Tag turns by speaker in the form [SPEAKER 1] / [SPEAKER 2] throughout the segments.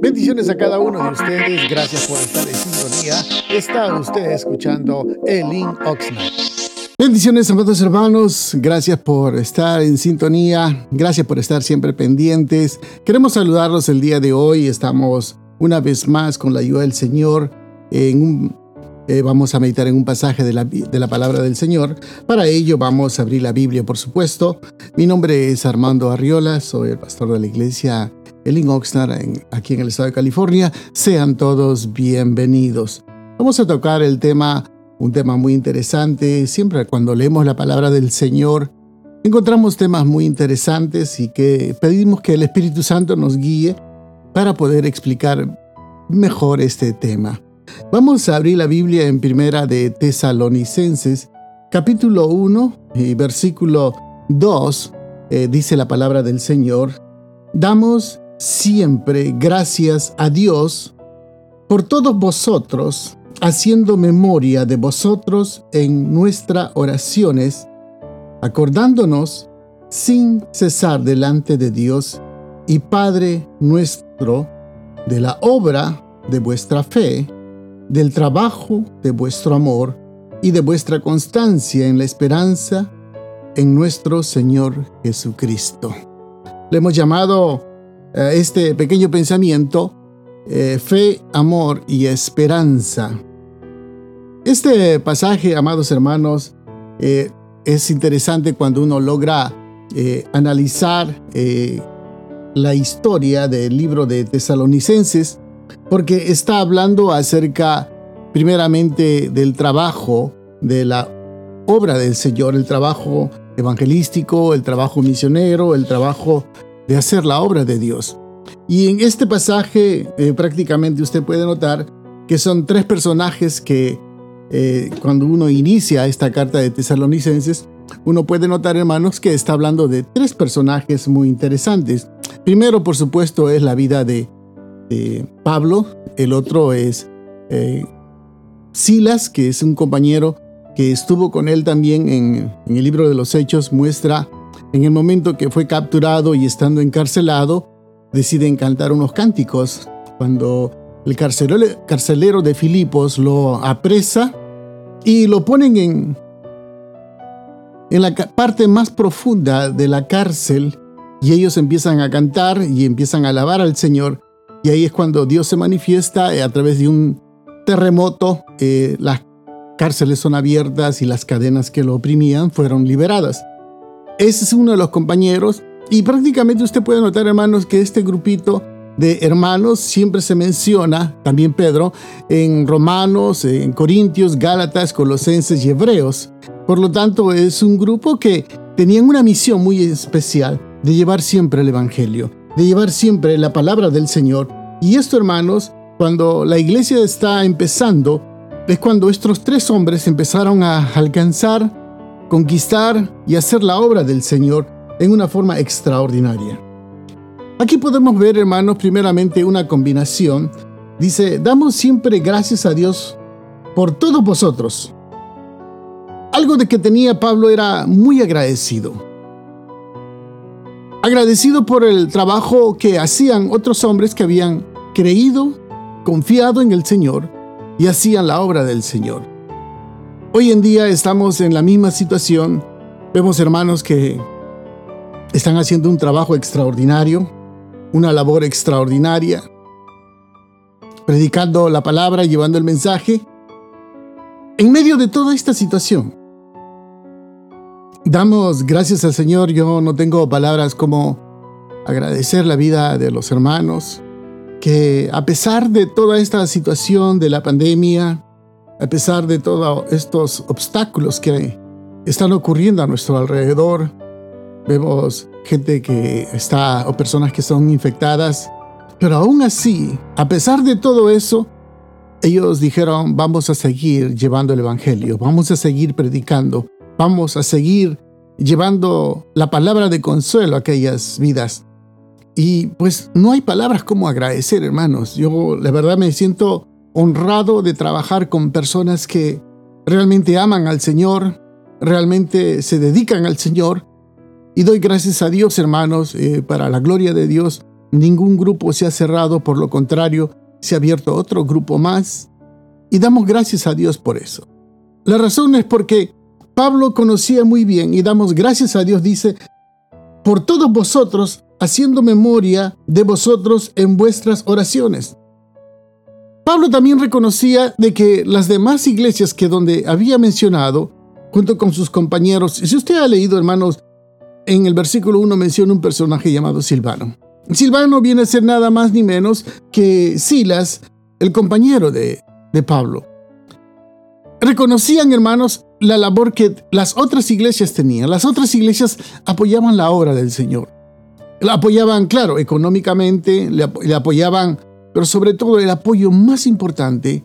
[SPEAKER 1] Bendiciones a cada uno de ustedes. Gracias por estar en sintonía. Está usted escuchando Elin Oxnard. Bendiciones, amados hermanos. Gracias por estar en sintonía. Gracias por estar siempre pendientes. Queremos saludarlos el día de hoy. Estamos una vez más con la ayuda del Señor en un eh, vamos a meditar en un pasaje de la, de la, palabra del Señor. Para ello vamos a abrir la Biblia, por supuesto. Mi nombre es Armando Arriola, soy el pastor de la iglesia Elin Oxnard aquí en el estado de California. Sean todos bienvenidos. Vamos a tocar el tema, un tema muy interesante. Siempre cuando leemos la palabra del Señor, encontramos temas muy interesantes y que pedimos que el Espíritu Santo nos guíe para poder explicar mejor este tema. Vamos a abrir la Biblia en Primera de Tesalonicenses, capítulo 1 y versículo 2, eh, dice la palabra del Señor. Damos siempre gracias a Dios por todos vosotros, haciendo memoria de vosotros en nuestras oraciones, acordándonos sin cesar delante de Dios y Padre nuestro de la obra de vuestra fe, del trabajo de vuestro amor y de vuestra constancia en la esperanza en nuestro Señor Jesucristo. Le hemos llamado este pequeño pensamiento eh, fe, amor y esperanza. Este pasaje, amados hermanos, eh, es interesante cuando uno logra analizar la historia del libro de Tesalonicenses porque está hablando acerca primeramente del trabajo, de la obra del Señor, el trabajo evangelístico, el trabajo misionero, el trabajo de hacer la obra de Dios. Y en este pasaje eh, prácticamente usted puede notar que son tres personajes que eh, cuando uno inicia esta carta de tesalonicenses, uno puede notar, hermanos, que está hablando de tres personajes muy interesantes. Primero, por supuesto, es la vida de Pablo, el otro es eh, Silas, que es un compañero que estuvo con él también en, el libro de los Hechos, muestra en el momento que fue capturado y estando encarcelado, deciden cantar unos cánticos. Cuando el carcelero, de Filipos lo apresa y lo ponen en, en la parte más profunda de la cárcel y ellos empiezan a cantar y empiezan a alabar al Señor. Y ahí es cuando Dios se manifiesta eh, a través de un terremoto. Eh, las cárceles son abiertas y las cadenas que lo oprimían fueron liberadas. Ese es uno de los compañeros. Y prácticamente usted puede notar, hermanos, que este grupito de hermanos siempre se menciona, también Pedro, en Romanos, en Corintios, Gálatas, Colosenses y Hebreos. Por lo tanto, es un grupo que tenían una misión muy especial de llevar siempre el Evangelio de llevar siempre la palabra del Señor. Y esto, hermanos, cuando la iglesia está empezando, es cuando estos tres hombres empezaron a alcanzar, conquistar y hacer la obra del Señor en una forma extraordinaria. Aquí podemos ver, hermanos, primeramente una combinación. Dice, damos siempre gracias a Dios por todos vosotros. Algo de que tenía Pablo era muy agradecido agradecido por el trabajo que hacían otros hombres que habían creído, confiado en el Señor y hacían la obra del Señor. Hoy en día estamos en la misma situación. Vemos hermanos que están haciendo un trabajo extraordinario, una labor extraordinaria, predicando la palabra, llevando el mensaje. En medio de toda esta situación, Damos gracias al Señor. Yo no tengo palabras como agradecer la vida de los hermanos, que a pesar de toda esta situación de la pandemia, a pesar de todos estos obstáculos que están ocurriendo a nuestro alrededor, vemos gente que está o personas que son infectadas, pero aún así, a pesar de todo eso, ellos dijeron, vamos a seguir llevando el Evangelio, vamos a seguir predicando, vamos a seguir llevando la palabra de consuelo a aquellas vidas. Y pues no hay palabras como agradecer, hermanos. Yo la verdad me siento honrado de trabajar con personas que realmente aman al Señor, realmente se dedican al Señor. Y doy gracias a Dios, hermanos, eh, para la gloria de Dios, Ningún grupo se ha cerrado, por lo contrario, se ha abierto otro grupo más. Y damos gracias a Dios por eso. La razón es porque Pablo conocía muy bien y damos gracias a Dios, dice, por todos vosotros, haciendo memoria de vosotros en vuestras oraciones. Pablo también reconocía de que las demás iglesias que donde había mencionado, junto con sus compañeros, si usted ha leído, hermanos, en el versículo 1 menciona un personaje llamado Silvano. Silvano viene a ser nada más ni menos que Silas, el compañero de, de Pablo. Reconocían, hermanos, la labor que las otras iglesias tenían. Las otras iglesias apoyaban la obra del Señor. La apoyaban, claro, económicamente, le, apoyaban, pero sobre todo el apoyo más importante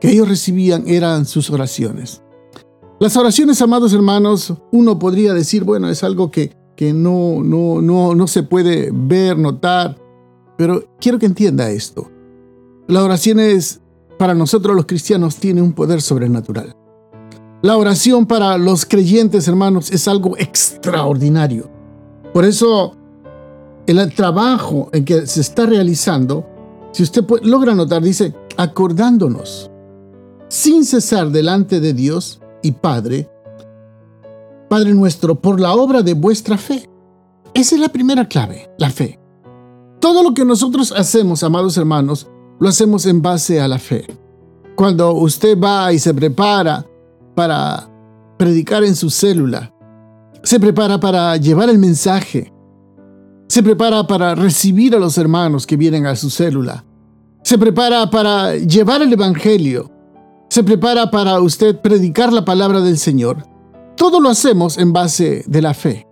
[SPEAKER 1] que ellos recibían eran sus oraciones. Las oraciones, amados hermanos, uno podría decir, bueno, es algo que, que no, no, no, no se puede ver, notar, pero quiero que entienda esto. La oración es, para nosotros los cristianos, tiene un poder sobrenatural. La oración para los creyentes, hermanos, es algo extraordinario. Por eso, el trabajo en que se está realizando, si usted logra notar, dice, acordándonos, sin cesar delante de Dios y Padre, Padre nuestro, por la obra de vuestra fe. Esa es la primera clave, la fe. Todo lo que nosotros hacemos, amados hermanos, lo hacemos en base a la fe. Cuando usted va y se prepara para predicar en su célula, se prepara para llevar el mensaje, se prepara para recibir a los hermanos que vienen a su célula, se prepara para llevar el Evangelio, se prepara para usted predicar la palabra del Señor. Todo lo hacemos en base de la fe.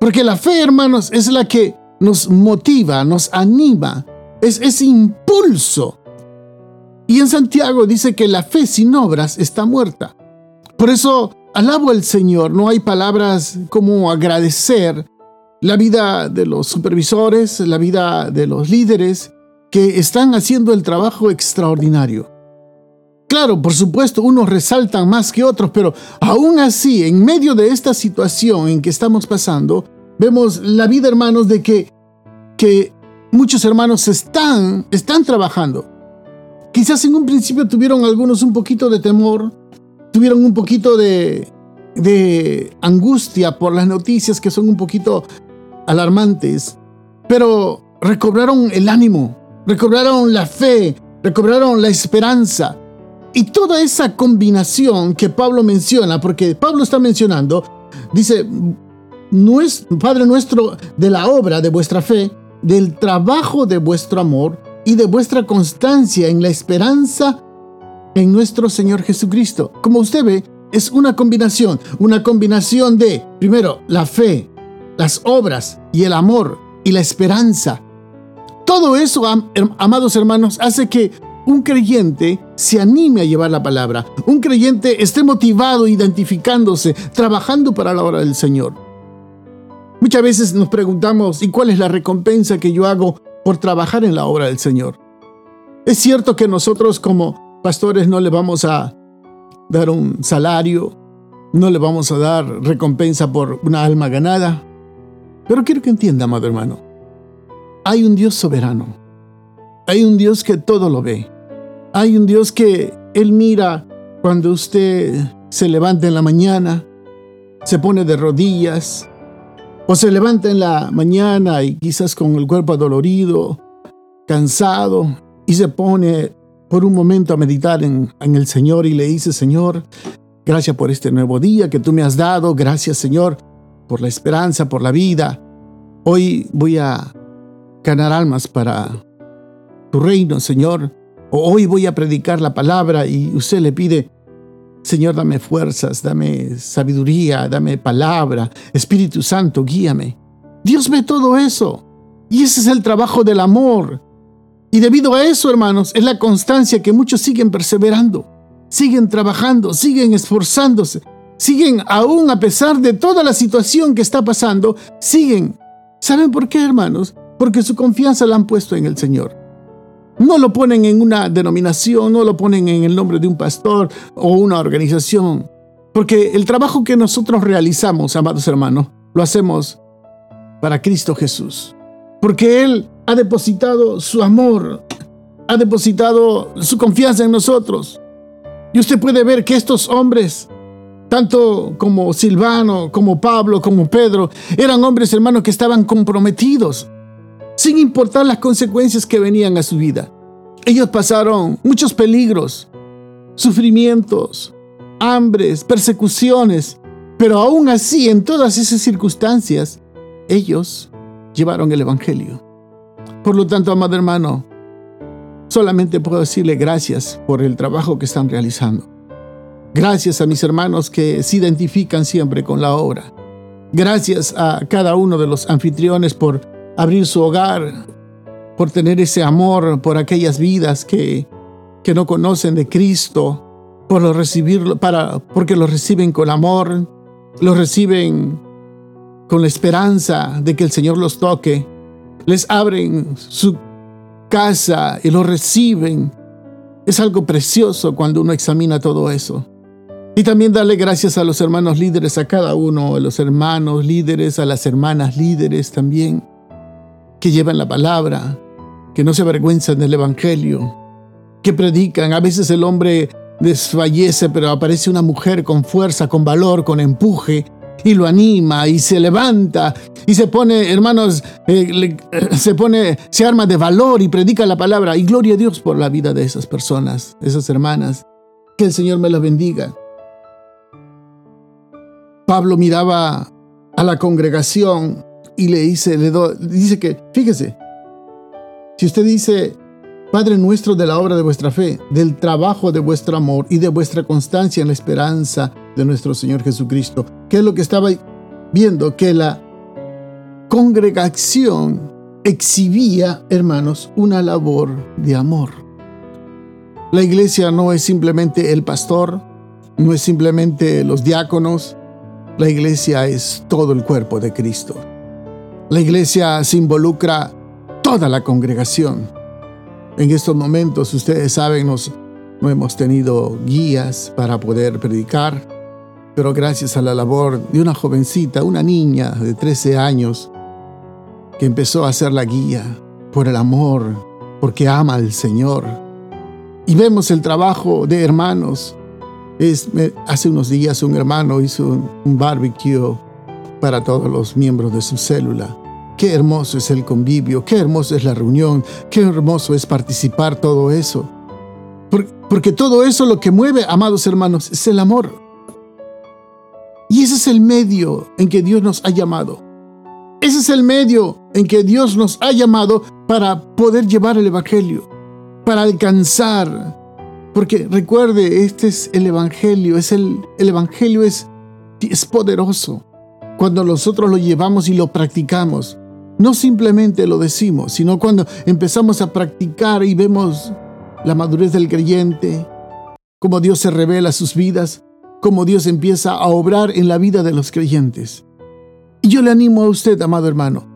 [SPEAKER 1] Porque la fe, hermanos, es la que nos motiva, nos anima, es ese impulso. Y en Santiago dice que la fe sin obras está muerta. Por eso alabo al Señor, no hay palabras como agradecer la vida de los supervisores, la vida de los líderes que están haciendo el trabajo extraordinario. Claro, por supuesto, unos resaltan más que otros, pero aún así, en medio de esta situación en que estamos pasando, vemos la vida, hermanos, de que, que muchos hermanos están, están trabajando. Quizás en un principio tuvieron algunos un poquito de temor, tuvieron un poquito de, de angustia por las noticias que son un poquito alarmantes, pero recobraron el ánimo, recobraron la fe, recobraron la esperanza. Y toda esa combinación que Pablo menciona, porque Pablo está mencionando, dice, Padre nuestro, de la obra de vuestra fe, del trabajo de vuestro amor y de vuestra constancia en la esperanza en nuestro Señor Jesucristo. Como usted ve, es una combinación, una combinación de, primero, la fe, las obras y el amor y la esperanza. Todo eso, amados hermanos, hace que un creyente se anime a llevar la palabra. Un creyente esté motivado, identificándose, trabajando para la obra del Señor. Muchas veces nos preguntamos, ¿y cuál es la recompensa que yo hago por trabajar en la obra del Señor? Es cierto que nosotros como Pastores, no le vamos a dar un salario, no le vamos a dar recompensa por una alma ganada. Pero quiero que entienda, amado hermano, hay un Dios soberano. Hay un Dios que todo lo ve. Hay un Dios que Él mira cuando usted se levanta en la mañana, se pone de rodillas, o se levanta en la mañana y quizás con el cuerpo adolorido, cansado, y se pone por un momento a meditar en, el Señor y le dice, Señor, gracias por este nuevo día que tú me has dado, gracias Señor por la esperanza, por la vida. Hoy voy a ganar almas para tu reino, Señor. O hoy voy a predicar la palabra y usted le pide, Señor, dame fuerzas, dame sabiduría, dame palabra, Espíritu Santo, guíame. Dios ve todo eso. Y ese es el trabajo del amor. Y debido a eso, hermanos, es la constancia que muchos siguen perseverando, siguen trabajando, siguen esforzándose, siguen aún a pesar de toda la situación que está pasando, siguen. ¿Saben por qué, hermanos? Porque su confianza la han puesto en el Señor. No lo ponen en una denominación, no lo ponen en el nombre de un pastor o una organización. Porque el trabajo que nosotros realizamos, amados hermanos, lo hacemos para Cristo Jesús. Porque Él ha depositado su amor, ha depositado su confianza en nosotros. Y usted puede ver que estos hombres, tanto como Silvano, como Pablo, como Pedro, eran hombres hermanos que estaban comprometidos, sin importar las consecuencias que venían a su vida. Ellos pasaron muchos peligros, sufrimientos, hambres, persecuciones, pero aún así, en todas esas circunstancias, ellos llevaron el Evangelio. Por lo tanto, amado hermano, solamente puedo decirle gracias por el trabajo que están realizando. Gracias a mis hermanos que se identifican siempre con la obra. Gracias a cada uno de los anfitriones por abrir su hogar, por tener ese amor por aquellas vidas que, que no conocen de Cristo, por lo recibirlo, para, porque lo reciben con amor, lo reciben con la esperanza de que el Señor los toque, les abren su casa y lo reciben. Es algo precioso cuando uno examina todo eso. Y también darle gracias a los hermanos líderes, a cada uno, a los hermanos líderes, a las hermanas líderes también, que llevan la palabra, que no se avergüenzan del Evangelio, que predican. A veces el hombre desfallece, pero aparece una mujer con fuerza, con valor, con empuje, y lo anima y se levanta y se pone, hermanos, eh, se pone, se arma de valor y predica la palabra. Y gloria a Dios por la vida de esas personas, esas hermanas. Que el Señor me las bendiga. Pablo miraba a la congregación y le dice, le dice que, fíjese, si usted dice, Padre nuestro de la obra de vuestra fe, del trabajo de vuestro amor y de vuestra constancia en la esperanza de nuestro Señor Jesucristo. ¿Qué es lo que estaba viendo? Que la congregación exhibía, hermanos, una labor de amor. La iglesia no es simplemente el pastor, no es simplemente los diáconos, la iglesia es todo el cuerpo de Cristo. La iglesia se involucra toda la congregación. En estos momentos, ustedes saben, nos, no hemos tenido guías para poder predicar, pero gracias a la labor de una jovencita, una niña de 13 años, que empezó a ser la guía por el amor, porque ama al Señor. Y vemos el trabajo de hermanos. Hace unos días un hermano hizo un, barbecue para todos los miembros de su célula. Qué hermoso es el convivio, qué hermoso es la reunión, qué hermoso es participar todo eso. Porque todo eso lo que mueve, amados hermanos, es el amor. Y ese es el medio en que Dios nos ha llamado. Ese es el medio en que Dios nos ha llamado para poder llevar el Evangelio, para alcanzar. Porque recuerde, este es el Evangelio, es el, el Evangelio es, es poderoso cuando nosotros lo llevamos y lo practicamos. No simplemente lo decimos, sino cuando empezamos a practicar y vemos la madurez del creyente, cómo Dios se revela a sus vidas, cómo Dios empieza a obrar en la vida de los creyentes. Y yo le animo a usted, amado hermano,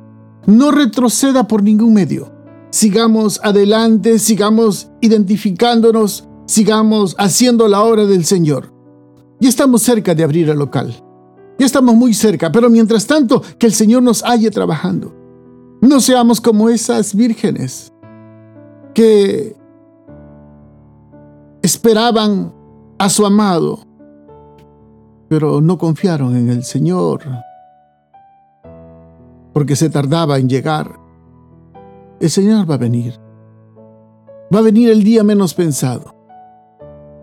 [SPEAKER 1] no retroceda por ningún medio. Sigamos adelante, sigamos identificándonos, sigamos haciendo la obra del Señor. Ya estamos cerca de abrir el local. Ya estamos muy cerca, pero mientras tanto, que el Señor nos halle trabajando. No seamos como esas vírgenes que esperaban a su amado, pero no confiaron en el Señor porque se tardaba en llegar. El Señor va a venir. Va a venir el día menos pensado.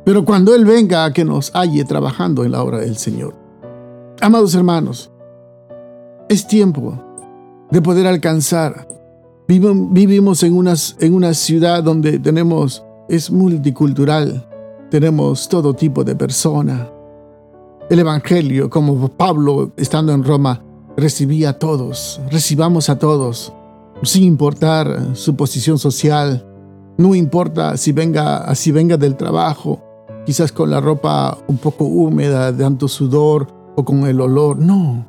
[SPEAKER 1] Pero cuando Él venga a que nos halle trabajando en la obra del Señor. Amados hermanos, es tiempo de poder alcanzar. Vivimos en, una ciudad donde tenemos, es multicultural, tenemos todo tipo de persona. El Evangelio, como Pablo estando en Roma, recibía a todos, recibamos a todos, sin importar su posición social, no importa si venga, si venga del trabajo, quizás con la ropa un poco húmeda, de tanto sudor o con el olor, no.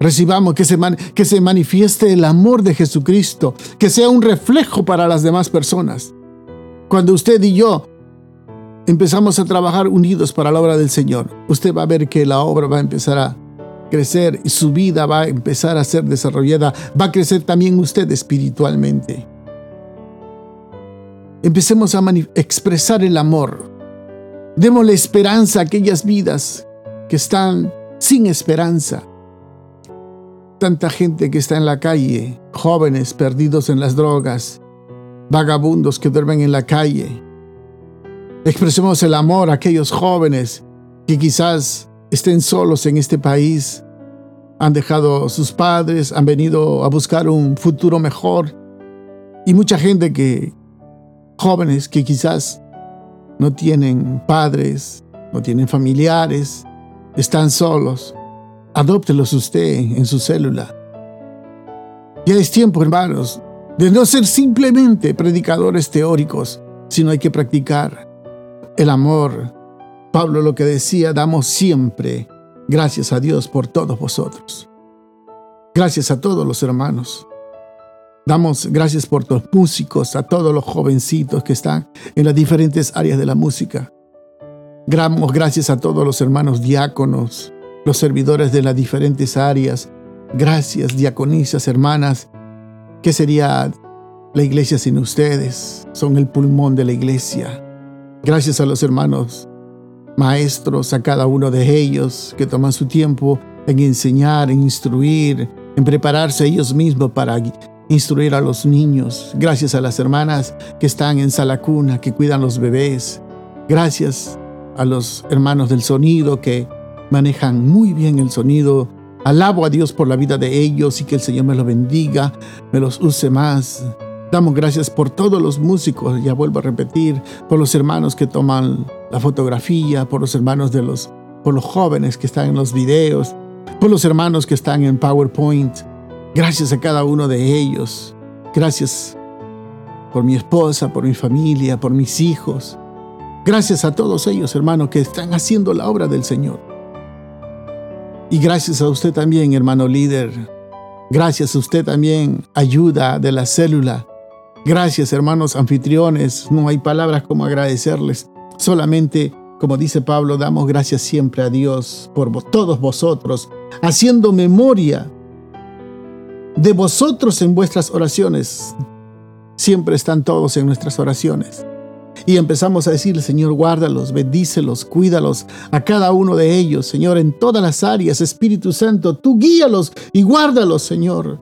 [SPEAKER 1] Recibamos que se, que se manifieste el amor de Jesucristo, que sea un reflejo para las demás personas. Cuando usted y yo empezamos a trabajar unidos para la obra del Señor, usted va a ver que la obra va a empezar a, crecer y su vida va a empezar a ser desarrollada. Va a crecer también usted espiritualmente. Empecemos a expresar el amor. Démosle esperanza a aquellas vidas que están sin esperanza. Tanta gente que está en la calle, jóvenes perdidos en las drogas, vagabundos que duermen en la calle. Expresemos el amor a aquellos jóvenes que quizás estén solos en este país, han dejado a sus padres, han venido a buscar un futuro mejor. Y mucha gente que, jóvenes que quizás no tienen padres, no tienen familiares, están solos. Adóptelos usted en su célula. Ya es tiempo, hermanos, de no ser simplemente predicadores teóricos, sino hay que practicar el amor. Pablo lo que decía, damos siempre gracias a Dios por todos vosotros. Gracias a todos los hermanos. Damos gracias por los músicos, a todos los jovencitos que están en las diferentes áreas de la música. Damos gracias a todos los hermanos diáconos, los servidores de las diferentes áreas. Gracias, diaconisas, hermanas. ¿Qué sería la iglesia sin ustedes? Son el pulmón de la iglesia. Gracias a los hermanos maestros, a cada uno de ellos que toman su tiempo en enseñar, en instruir, en prepararse ellos mismos para instruir a los niños. Gracias a las hermanas que están en sala cuna, que cuidan los bebés. Gracias a los hermanos del sonido que manejan muy bien el sonido. Alabo a Dios por la vida de ellos y que el Señor me los bendiga, me los use más. Damos gracias por todos los músicos, ya vuelvo a repetir, por los hermanos que toman la fotografía, por los hermanos de los, por los jóvenes que están en los videos, por los hermanos que están en PowerPoint. Gracias a cada uno de ellos. Gracias por mi esposa, por mi familia, por mis hijos. Gracias a todos ellos, hermanos, que están haciendo la obra del Señor. Y gracias a usted también, hermano líder. Gracias a usted también, ayuda de la célula. Gracias, hermanos anfitriones. No hay palabras como agradecerles. Solamente, como dice Pablo, damos gracias siempre a Dios por todos vosotros, haciendo memoria de vosotros en vuestras oraciones. Siempre están todos en nuestras oraciones. Y empezamos a decir, Señor, guárdalos, bendícelos, cuídalos a cada uno de ellos, Señor, en todas las áreas, Espíritu Santo, tú guíalos y guárdalos, Señor.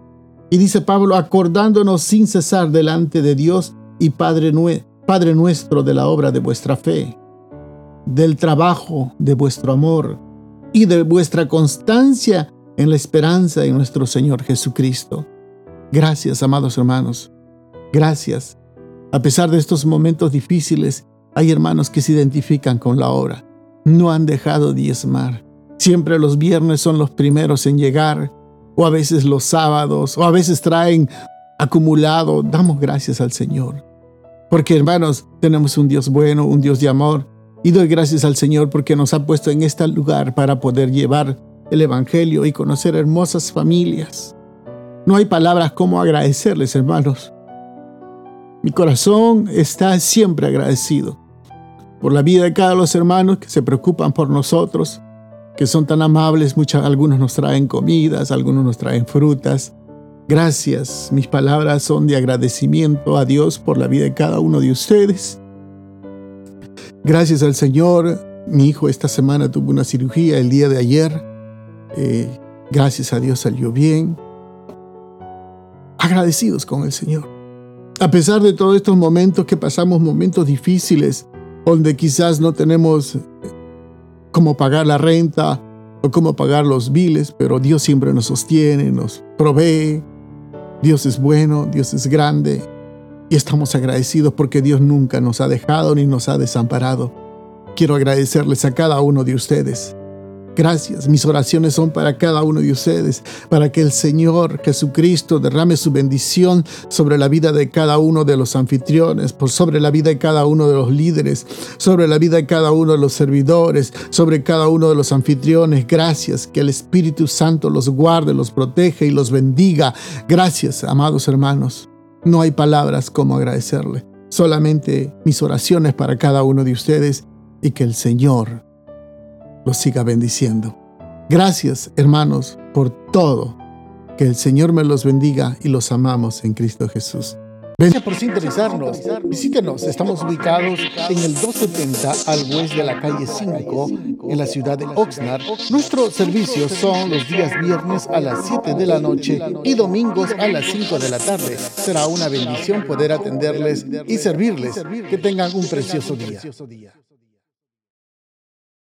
[SPEAKER 1] Y dice Pablo, acordándonos sin cesar delante de Dios y Padre, Padre nuestro de la obra de vuestra fe, del trabajo de vuestro amor y de vuestra constancia en la esperanza en nuestro Señor Jesucristo. Gracias, amados hermanos. Gracias. A pesar de estos momentos difíciles, hay hermanos que se identifican con la obra. No han dejado diezmar. Siempre los viernes son los primeros en llegar o a veces los sábados, o a veces traen acumulado. Damos gracias al Señor. Porque hermanos, tenemos un Dios bueno, un Dios de amor. Y doy gracias al Señor porque nos ha puesto en este lugar para poder llevar el Evangelio y conocer hermosas familias. No hay palabras como agradecerles, hermanos. Mi corazón está siempre agradecido por la vida de cada de los hermanos que se preocupan por nosotros, que son tan amables. Muchas, algunos nos traen comidas, algunos nos traen frutas. Gracias. Mis palabras son de agradecimiento a Dios por la vida de cada uno de ustedes. Gracias al Señor. Mi hijo esta semana tuvo una cirugía el día de ayer. Eh, gracias a Dios salió bien. Agradecidos con el Señor. A pesar de todos estos momentos que pasamos, momentos difíciles, donde quizás no tenemos cómo pagar la renta o cómo pagar los biles, pero Dios siempre nos sostiene, nos provee. Dios es bueno, Dios es grande y estamos agradecidos porque Dios nunca nos ha dejado ni nos ha desamparado. Quiero agradecerles a cada uno de ustedes Gracias. Mis oraciones son para cada uno de ustedes, para que el Señor Jesucristo derrame su bendición sobre la vida de cada uno de los anfitriones, por sobre la vida de cada uno de los líderes, sobre la vida de cada uno de los servidores, sobre cada uno de los anfitriones. Gracias. Que el Espíritu Santo los guarde, los protege y los bendiga. Gracias, amados hermanos. No hay palabras como agradecerle. Solamente mis oraciones para cada uno de ustedes y que el Señor los siga bendiciendo. Gracias, hermanos, por todo. Que el Señor me los bendiga y los amamos en Cristo Jesús. Gracias por sintonizarnos. Visítenos. Estamos ubicados en el 270 al oeste de la calle 5 en la ciudad de Oxnard. Nuestros servicios son los días viernes a las 7 de la noche y domingos a las 5 de la tarde. Será una bendición poder atenderles y servirles. Que tengan un precioso día.